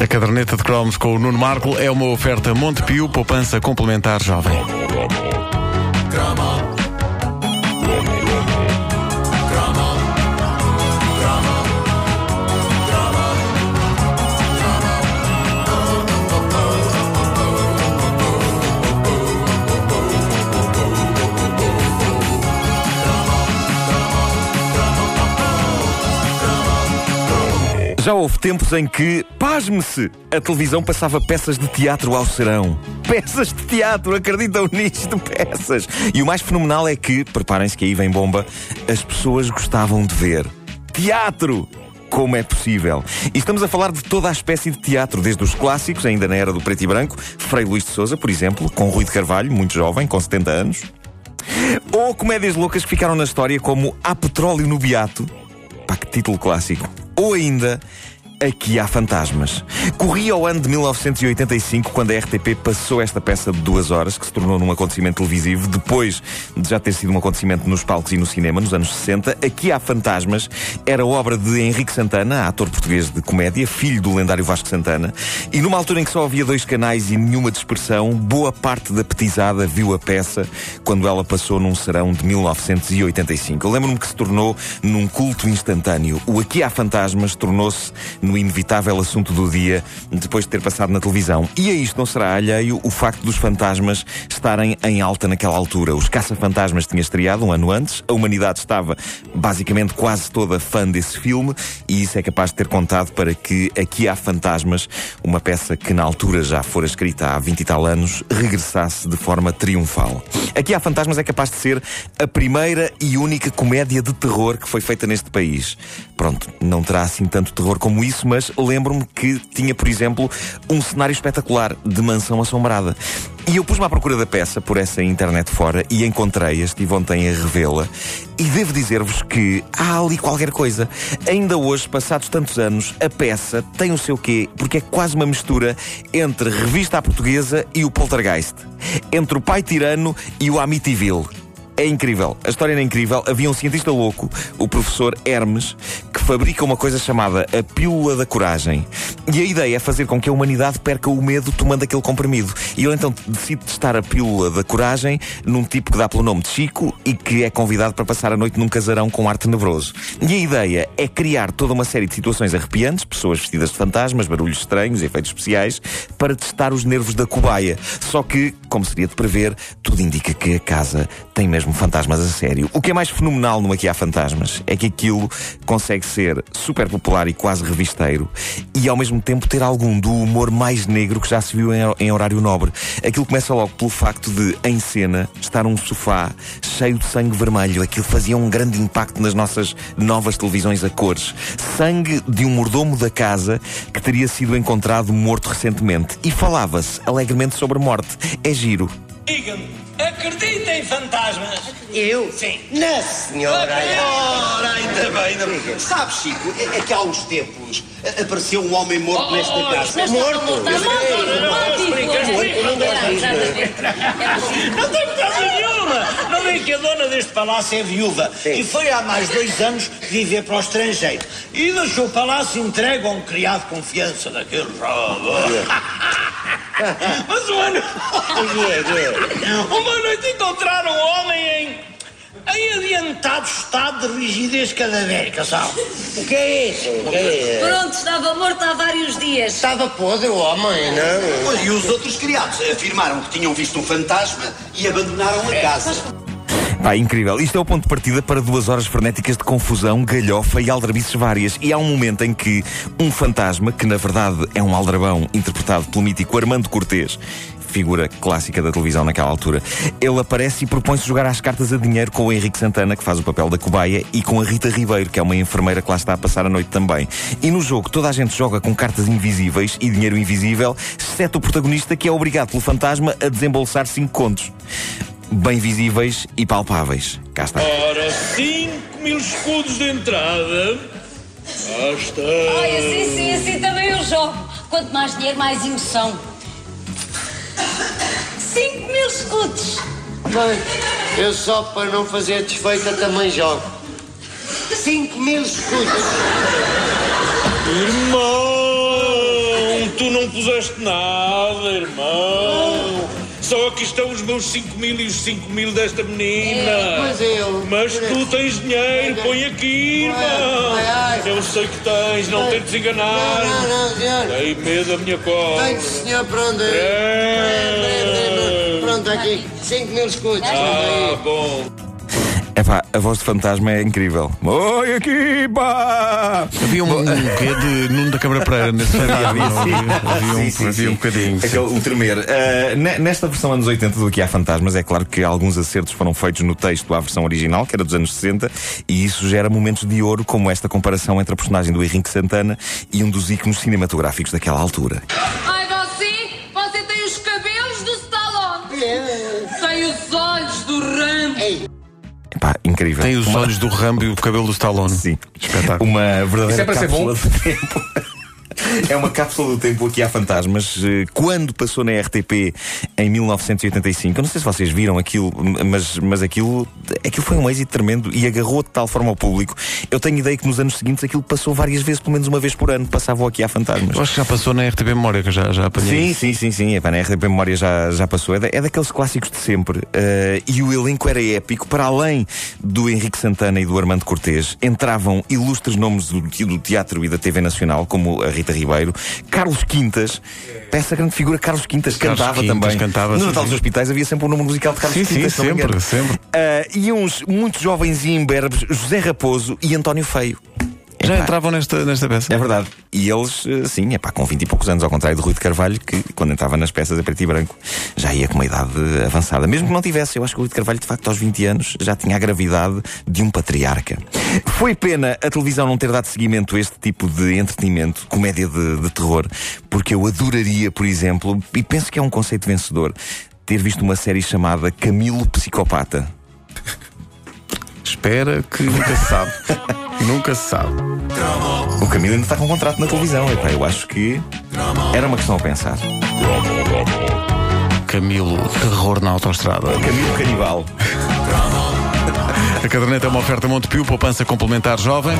A caderneta de cromos com o Nuno Marco é uma oferta Montepio, poupança complementar jovem. Já houve tempos em que, pasme-se, a televisão passava peças de teatro ao serão. Peças de teatro, acreditam nisto? Peças! E o mais fenomenal é que, preparem-se que aí vem bomba, as pessoas gostavam de ver. Teatro! Como é possível? E estamos a falar de toda a espécie de teatro, desde os clássicos, ainda na era do preto e branco, Frei Luís de Souza, por exemplo, com Rui de Carvalho, muito jovem, com 70 anos. Ou comédias loucas que ficaram na história como Há Petróleo no Beato. Pá, que título clássico. Ou ainda Aqui há fantasmas. Corria o ano de 1985 quando a RTP passou esta peça de duas horas, que se tornou num acontecimento televisivo, depois de já ter sido um acontecimento nos palcos e no cinema, nos anos 60. Aqui há fantasmas era obra de Henrique Santana, ator português de comédia, filho do lendário Vasco Santana, e numa altura em que só havia dois canais e nenhuma dispersão, boa parte da petizada viu a peça quando ela passou num serão de 1985. Eu lembro-me que se tornou num culto instantâneo. O Aqui há fantasmas tornou-se no inevitável assunto do dia depois de ter passado na televisão. E a isto não será alheio o facto dos fantasmas estarem em alta naquela altura. Os Caça-Fantasmas tinha estreado um ano antes, a humanidade estava basicamente quase toda fã desse filme e isso é capaz de ter contado para que Aqui há Fantasmas, uma peça que na altura já fora escrita há 20 e tal anos, regressasse de forma triunfal. Aqui há Fantasmas é capaz de ser a primeira e única comédia de terror que foi feita neste país. Pronto, não terá assim tanto terror como isso mas lembro-me que tinha, por exemplo, um cenário espetacular de mansão assombrada. E eu pus-me à procura da peça por essa internet fora e encontrei-a, estive ontem a revê-la. E devo dizer-vos que há ali qualquer coisa. Ainda hoje, passados tantos anos, a peça tem o seu quê, porque é quase uma mistura entre revista à portuguesa e o poltergeist. Entre o pai tirano e o Amityville. É incrível. A história era incrível. Havia um cientista louco, o professor Hermes, que fabrica uma coisa chamada a pílula da coragem. E a ideia é fazer com que a humanidade perca o medo tomando aquele comprimido. E ele então decide testar a pílula da coragem num tipo que dá pelo nome de Chico e que é convidado para passar a noite num casarão com ar tenebroso. E a ideia é criar toda uma série de situações arrepiantes, pessoas vestidas de fantasmas, barulhos estranhos, efeitos especiais, para testar os nervos da cobaia. Só que, como seria de prever, tudo indica que a casa tem mesmo fantasmas a sério. O que é mais fenomenal no Aqui há Fantasmas é que aquilo consegue ser super popular e quase revisteiro e ao mesmo tempo ter algum do humor mais negro que já se viu em, em horário nobre. Aquilo começa logo pelo facto de, em cena, estar um sofá cheio de sangue vermelho. Aquilo fazia um grande impacto nas nossas novas televisões a cores. Sangue de um mordomo da casa que teria sido encontrado morto recentemente. E falava-se alegremente sobre morte. É giro. Diga-me, acredita em fantasmas? Eu? Sim. Na senhora. Ora, ainda bem, ainda bem. Sabe, Chico, é, é que há uns tempos apareceu um homem morto nesta oh, casa. mas morto? Não tem casa nenhuma. Não vê que a dona deste palácio é viúva Sim. e foi há mais dois anos viver para o estrangeiro. E deixou o palácio entregue a um criado de confiança daquele Mas uma noite, uma noite encontraram um homem em, em adiantado estado de rigidez cadavérica, sabe? O que é isso? O que é? Pronto, estava morto há vários dias. Estava podre o homem, não? E os outros criados afirmaram que tinham visto um fantasma e abandonaram a casa. Pá, incrível. Isto é o ponto de partida para duas horas frenéticas de confusão, galhofa e aldrabices várias. E há um momento em que um fantasma, que na verdade é um aldrabão interpretado pelo mítico Armando Cortês, figura clássica da televisão naquela altura, ele aparece e propõe-se jogar às cartas a dinheiro com o Henrique Santana, que faz o papel da cobaia, e com a Rita Ribeiro, que é uma enfermeira que lá está a passar a noite também. E no jogo toda a gente joga com cartas invisíveis e dinheiro invisível, exceto o protagonista que é obrigado pelo fantasma a desembolsar cinco contos. Bem visíveis e palpáveis. Cá está. Ora, 5 mil escudos de entrada. Cá está. Ai, assim, sim, assim também eu jogo. Quanto mais dinheiro, mais emoção. 5 mil escudos. Bem, eu só para não fazer desfeita também jogo. 5 mil escudos. Irmão, tu não puseste nada, irmão. Só aqui estão os meus 5 mil e os 5 mil desta menina. Mas eu- Mas tu tens dinheiro, põe aqui, irmão. Eu sei que tens, não tentes enganar. Não, não, não, senhor. Dei medo da minha cobra. Tenho, senhor, pronto. É. Pronto, aqui. 5 mil escudos. Ah, bom. Epá, a voz de fantasma é incrível. Oi, aqui, pá! Havia um, um quê de Nuno da Câmara Pereira nesse havia? Havia um, Sim, sim, havia um bocadinho. Aquele, o tremer. Uh, ne- nesta versão anos 80 do que há fantasmas, é claro que alguns acertos foram feitos no texto à versão original, que era dos anos 60, e isso gera momentos de ouro, como esta comparação entre a personagem do Henrique Santana e um dos íconos cinematográficos daquela altura. Incrível. Tem os Uma- olhos do Rambo e o cabelo do Stallone. Sim. Espetáculo. Uma verdadeira Isso é para ser do tempo. É uma cápsula do tempo aqui há fantasmas. eh, Quando passou na RTP em 1985, eu não sei se vocês viram aquilo, mas, mas aquilo, aquilo foi um êxito tremendo e agarrou de tal forma ao público. Eu tenho ideia que nos anos seguintes aquilo passou várias vezes, pelo menos uma vez por ano, passavam aqui há fantasmas. Eu acho que já passou na RTP Memória, que eu já, já apanhei. Sim, sim, sim, sim. Epá, na RTP Memória já, já passou. É, da- é daqueles clássicos de sempre. Eh, e o elenco era épico. Para além do Henrique Santana e do Armando Cortês, entravam ilustres nomes do, do teatro e da TV Nacional, como a Rita Ribeiro, Carlos Quintas. Para essa grande figura, Carlos Quintas Carlos cantava Quintas também. cantava, no sim, Natal sim. dos Hospitais havia sempre um número musical de Carlos Sim, sim, Quintas. me sempre, sempre. Eh, e uns muito jovens e imberbes, José Raposo e António Feio. Já Epá, entravam nesta, nesta peça? é verdade. E eles, eh, sim, é pá, com 20 e poucos anos, ao contrário de Rui de Carvalho, que quando entrava nas peças a preto e branco já ia com uma idade avançada. Mesmo que não tivesse, eu acho que o Rui de Carvalho, de facto, aos 20 anos já tinha a gravidade de um patriarca. Foi pena a televisão não ter dado seguimento a este tipo de entretenimento, comédia de, de terror, porque eu adoraria, por exemplo, e penso que é um conceito vencedor, ter visto uma série chamada Camilo Psicopata. Espera que nunca se sabe. nunca se sabe. O Camilo ainda está com um contrato na televisão, e pá, eu acho que era uma questão a pensar. Camilo, terror na autostrada. Camilo Canibal. A caderneta é uma oferta Montepio, poupança complementar jovem.